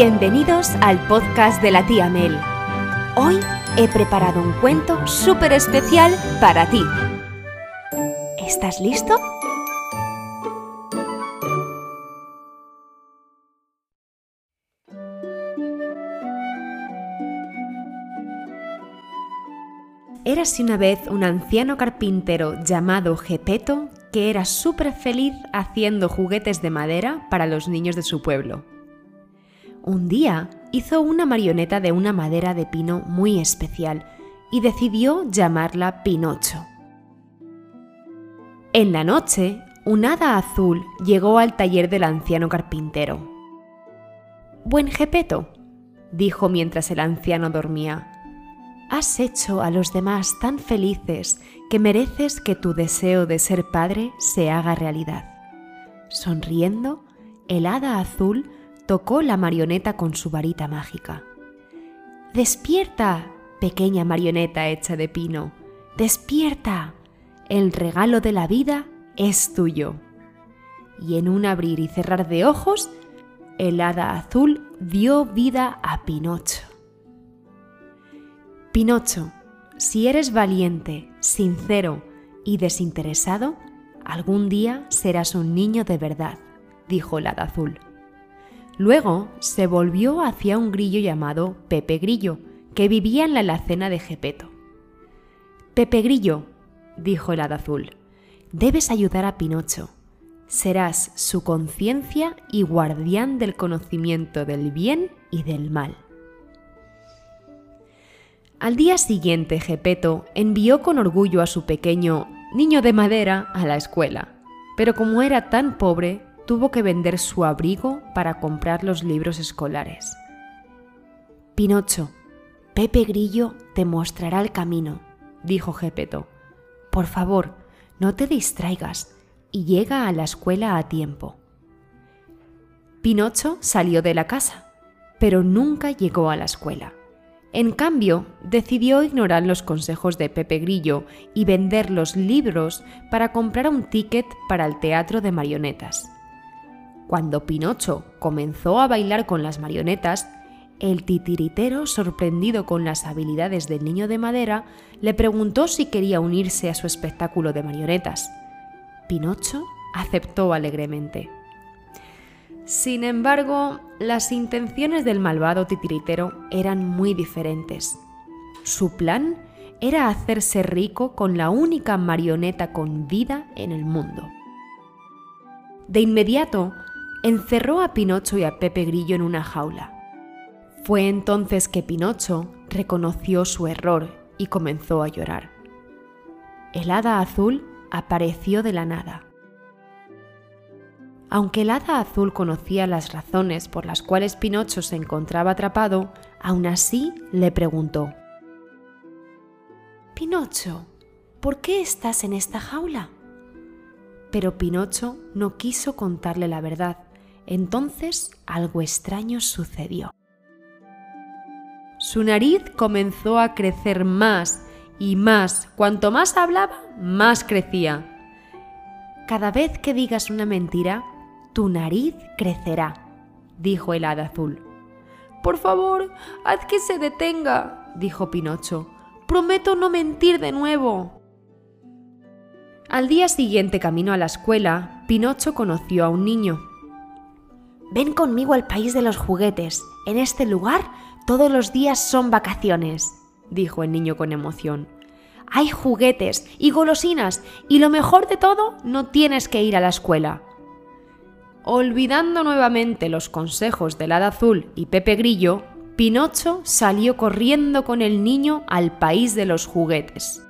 Bienvenidos al podcast de la tía Mel. Hoy he preparado un cuento súper especial para ti. ¿Estás listo? Érase una vez un anciano carpintero llamado Gepeto que era súper feliz haciendo juguetes de madera para los niños de su pueblo. Un día hizo una marioneta de una madera de pino muy especial y decidió llamarla Pinocho. En la noche, un hada azul llegó al taller del anciano carpintero. Buen Gepeto, dijo mientras el anciano dormía, has hecho a los demás tan felices que mereces que tu deseo de ser padre se haga realidad. Sonriendo, el hada azul tocó la marioneta con su varita mágica. Despierta, pequeña marioneta hecha de pino. Despierta. El regalo de la vida es tuyo. Y en un abrir y cerrar de ojos, el hada azul dio vida a Pinocho. Pinocho, si eres valiente, sincero y desinteresado, algún día serás un niño de verdad, dijo el hada azul. Luego se volvió hacia un grillo llamado Pepe Grillo, que vivía en la alacena de Gepeto. Pepe Grillo, dijo el hada azul, debes ayudar a Pinocho. Serás su conciencia y guardián del conocimiento del bien y del mal. Al día siguiente, Gepeto envió con orgullo a su pequeño niño de madera a la escuela, pero como era tan pobre, tuvo que vender su abrigo para comprar los libros escolares. Pinocho, Pepe Grillo te mostrará el camino, dijo Gepeto. Por favor, no te distraigas y llega a la escuela a tiempo. Pinocho salió de la casa, pero nunca llegó a la escuela. En cambio, decidió ignorar los consejos de Pepe Grillo y vender los libros para comprar un ticket para el teatro de marionetas. Cuando Pinocho comenzó a bailar con las marionetas, el titiritero, sorprendido con las habilidades del niño de madera, le preguntó si quería unirse a su espectáculo de marionetas. Pinocho aceptó alegremente. Sin embargo, las intenciones del malvado titiritero eran muy diferentes. Su plan era hacerse rico con la única marioneta con vida en el mundo. De inmediato, encerró a Pinocho y a Pepe Grillo en una jaula. Fue entonces que Pinocho reconoció su error y comenzó a llorar. El hada azul apareció de la nada. Aunque el hada azul conocía las razones por las cuales Pinocho se encontraba atrapado, aún así le preguntó, Pinocho, ¿por qué estás en esta jaula? Pero Pinocho no quiso contarle la verdad entonces algo extraño sucedió. Su nariz comenzó a crecer más y más. Cuanto más hablaba, más crecía. Cada vez que digas una mentira, tu nariz crecerá, dijo el hada azul. Por favor, haz que se detenga, dijo Pinocho. Prometo no mentir de nuevo. Al día siguiente, camino a la escuela, Pinocho conoció a un niño. Ven conmigo al país de los juguetes. En este lugar todos los días son vacaciones, dijo el niño con emoción. Hay juguetes y golosinas y lo mejor de todo, no tienes que ir a la escuela. Olvidando nuevamente los consejos del hada azul y Pepe Grillo, Pinocho salió corriendo con el niño al país de los juguetes.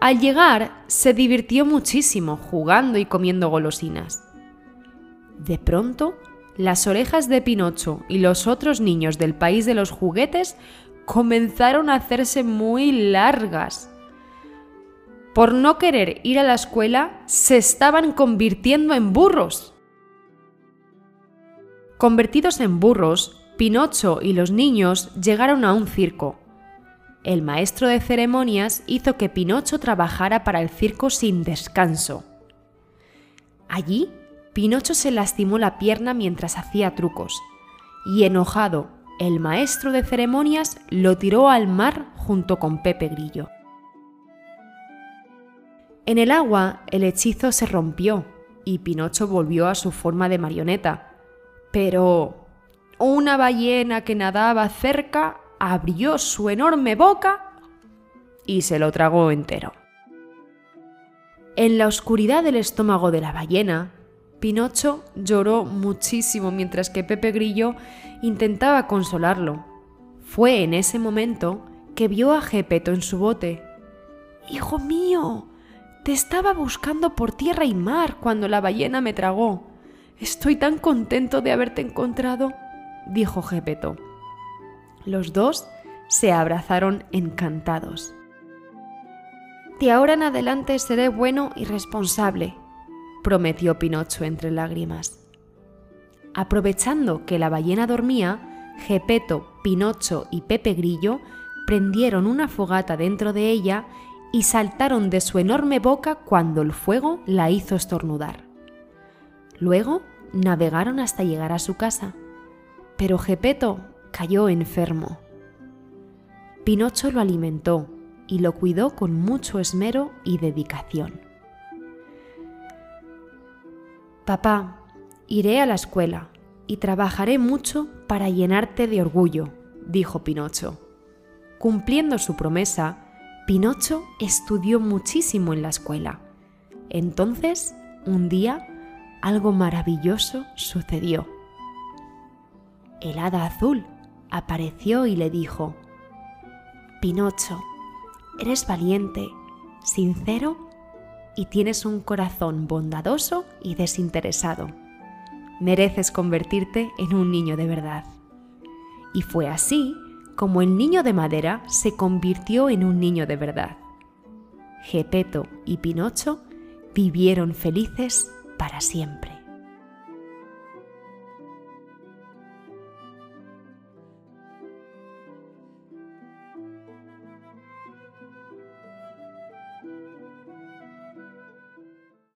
Al llegar, se divirtió muchísimo jugando y comiendo golosinas. De pronto, las orejas de Pinocho y los otros niños del país de los juguetes comenzaron a hacerse muy largas. Por no querer ir a la escuela, se estaban convirtiendo en burros. Convertidos en burros, Pinocho y los niños llegaron a un circo. El maestro de ceremonias hizo que Pinocho trabajara para el circo sin descanso. Allí Pinocho se lastimó la pierna mientras hacía trucos, y enojado, el maestro de ceremonias lo tiró al mar junto con Pepe Grillo. En el agua el hechizo se rompió y Pinocho volvió a su forma de marioneta. Pero una ballena que nadaba cerca abrió su enorme boca y se lo tragó entero. En la oscuridad del estómago de la ballena, Pinocho lloró muchísimo mientras que Pepe Grillo intentaba consolarlo. Fue en ese momento que vio a Gepeto en su bote. Hijo mío, te estaba buscando por tierra y mar cuando la ballena me tragó. Estoy tan contento de haberte encontrado, dijo Gepeto. Los dos se abrazaron encantados. De ahora en adelante seré bueno y responsable, prometió Pinocho entre lágrimas. Aprovechando que la ballena dormía, Gepeto, Pinocho y Pepe Grillo prendieron una fogata dentro de ella y saltaron de su enorme boca cuando el fuego la hizo estornudar. Luego navegaron hasta llegar a su casa, pero Gepeto cayó enfermo. Pinocho lo alimentó y lo cuidó con mucho esmero y dedicación. Papá, iré a la escuela y trabajaré mucho para llenarte de orgullo, dijo Pinocho. Cumpliendo su promesa, Pinocho estudió muchísimo en la escuela. Entonces, un día, algo maravilloso sucedió. El hada azul apareció y le dijo, Pinocho, eres valiente, sincero y tienes un corazón bondadoso y desinteresado. Mereces convertirte en un niño de verdad. Y fue así como el niño de madera se convirtió en un niño de verdad. Gepeto y Pinocho vivieron felices para siempre.